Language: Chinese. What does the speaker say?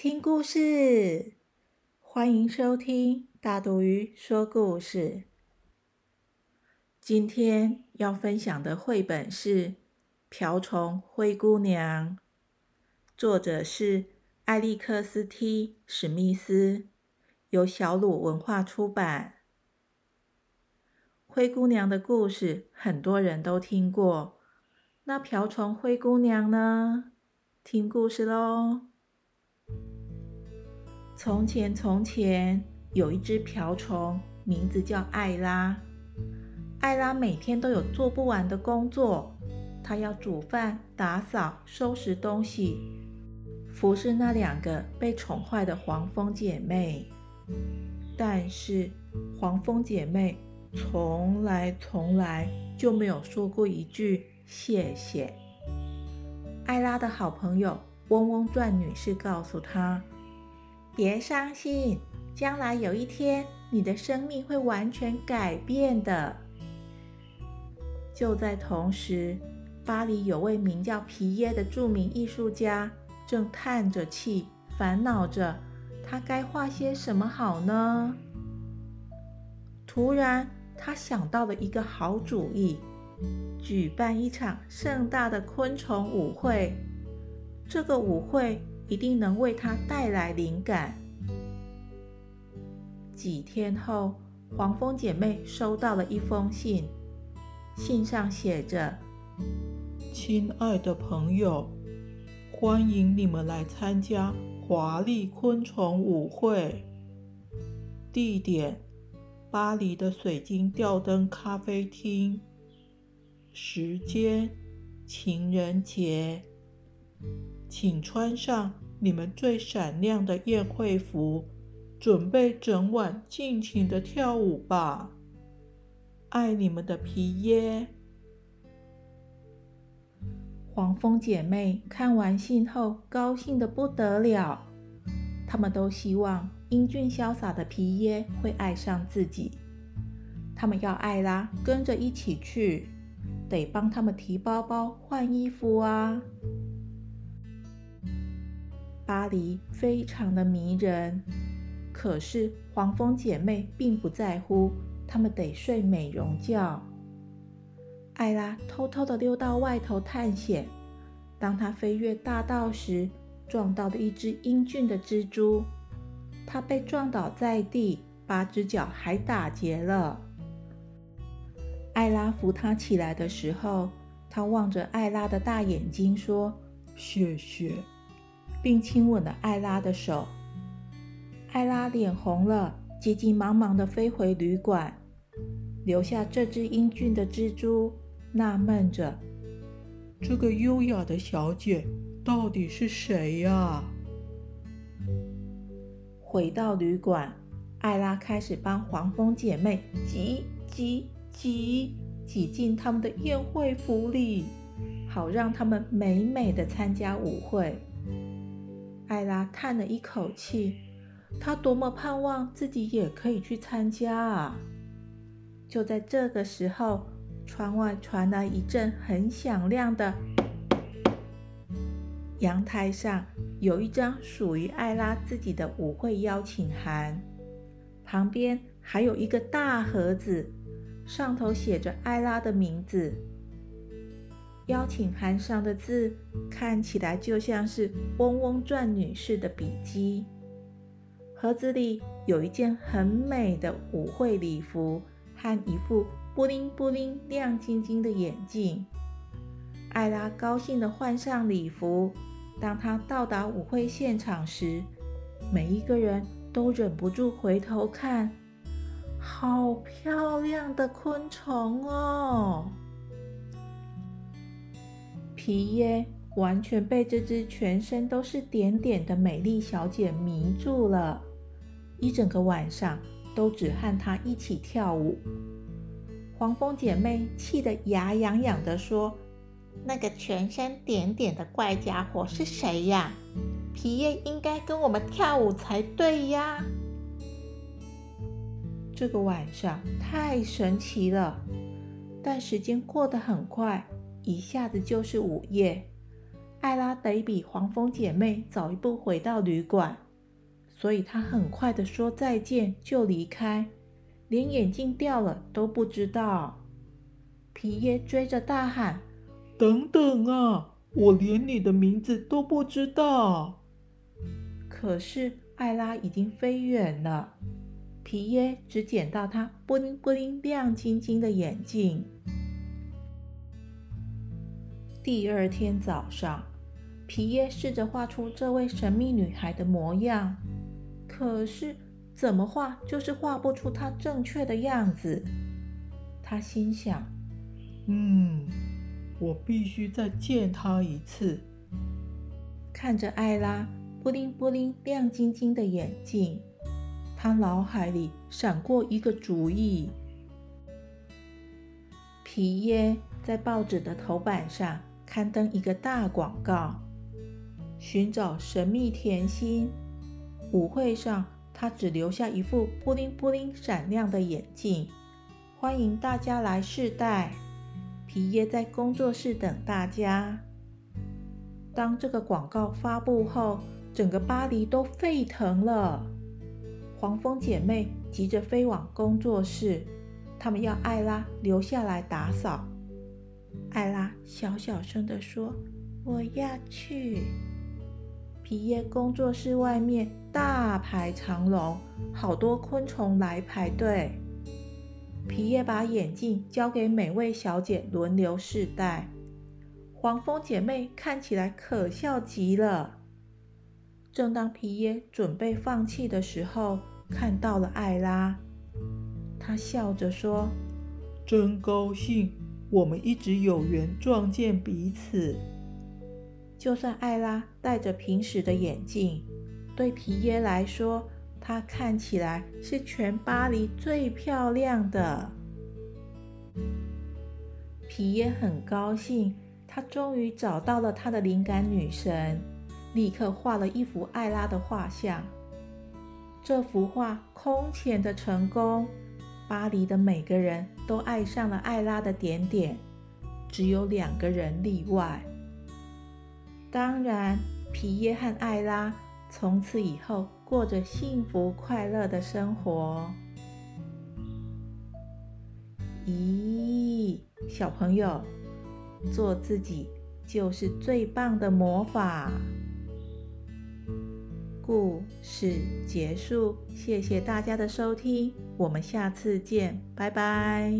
听故事！欢迎收听大肚鱼说故事。今天要分享的绘本是《瓢虫灰姑娘》，作者是艾利克斯 ·T· 史密斯，由小鲁文化出版。灰姑娘的故事很多人都听过，那瓢虫灰姑娘呢？听故事喽！从前，从前有一只瓢虫，名字叫艾拉。艾拉每天都有做不完的工作，她要煮饭、打扫、收拾东西，服侍那两个被宠坏的黄蜂姐妹。但是，黄蜂姐妹从来从来就没有说过一句谢谢。艾拉的好朋友嗡嗡转女士告诉她：“别伤心，将来有一天，你的生命会完全改变的。”就在同时，巴黎有位名叫皮耶的著名艺术家正叹着气，烦恼着他该画些什么好呢？突然，他想到了一个好主意。举办一场盛大的昆虫舞会，这个舞会一定能为他带来灵感。几天后，黄蜂姐妹收到了一封信，信上写着：“亲爱的朋友，欢迎你们来参加华丽昆虫舞会。地点：巴黎的水晶吊灯咖啡厅。”时间：情人节，请穿上你们最闪亮的宴会服，准备整晚尽情的跳舞吧。爱你们的皮耶。黄蜂姐妹看完信后，高兴的不得了。她们都希望英俊潇洒的皮耶会爱上自己。他们要艾拉跟着一起去。得帮他们提包包、换衣服啊！巴黎非常的迷人，可是黄蜂姐妹并不在乎，她们得睡美容觉。艾拉偷偷的溜到外头探险，当她飞越大道时，撞到了一只英俊的蜘蛛，她被撞倒在地，八只脚还打结了。艾拉扶她起来的时候，她望着艾拉的大眼睛说：“谢谢，并亲吻了艾拉的手。艾拉脸红了，急急忙忙地飞回旅馆，留下这只英俊的蜘蛛，纳闷着：这个优雅的小姐到底是谁呀？回到旅馆，艾拉开始帮黄蜂姐妹挤挤。挤挤进他们的宴会服里，好让他们美美的参加舞会。艾拉叹了一口气，她多么盼望自己也可以去参加啊！就在这个时候，窗外传来一阵很响亮的。阳台上有一张属于艾拉自己的舞会邀请函，旁边还有一个大盒子。上头写着艾拉的名字，邀请函上的字看起来就像是嗡嗡转女士的笔迹。盒子里有一件很美的舞会礼服和一副布灵布灵亮晶晶的眼镜。艾拉高兴地换上礼服。当她到达舞会现场时，每一个人都忍不住回头看。好漂亮的昆虫哦！皮耶完全被这只全身都是点点的美丽小姐迷住了，一整个晚上都只和她一起跳舞。黄蜂姐妹气得牙痒痒地说：“那个全身点点的怪家伙是谁呀？皮耶应该跟我们跳舞才对呀！”这个晚上太神奇了，但时间过得很快，一下子就是午夜。艾拉得比黄蜂姐妹早一步回到旅馆，所以她很快的说再见就离开，连眼镜掉了都不知道。皮耶追着大喊：“等等啊，我连你的名字都不知道！”可是艾拉已经飞远了。皮耶只捡到她布灵布灵亮晶晶的眼镜。第二天早上，皮耶试着画出这位神秘女孩的模样，可是怎么画就是画不出她正确的样子。他心想：“嗯，我必须再见她一次。”看着艾拉布灵布灵亮晶晶的眼睛。他脑海里闪过一个主意。皮耶在报纸的头版上刊登一个大广告，寻找神秘甜心。舞会上，他只留下一副布灵布灵闪亮的眼镜，欢迎大家来试戴。皮耶在工作室等大家。当这个广告发布后，整个巴黎都沸腾了。黄蜂姐妹急着飞往工作室，她们要艾拉留下来打扫。艾拉小小声地说：“我要去。”皮耶工作室外面大排长龙，好多昆虫来排队。皮耶把眼镜交给每位小姐轮流试戴。黄蜂姐妹看起来可笑极了。正当皮耶准备放弃的时候，看到了艾拉，他笑着说：“真高兴，我们一直有缘撞见彼此。”就算艾拉戴着平时的眼镜，对皮耶来说，她看起来是全巴黎最漂亮的。皮耶很高兴，他终于找到了他的灵感女神。立刻画了一幅艾拉的画像。这幅画空前的成功，巴黎的每个人都爱上了艾拉的点点，只有两个人例外。当然，皮耶和艾拉从此以后过着幸福快乐的生活。咦，小朋友，做自己就是最棒的魔法。故事结束，谢谢大家的收听，我们下次见，拜拜。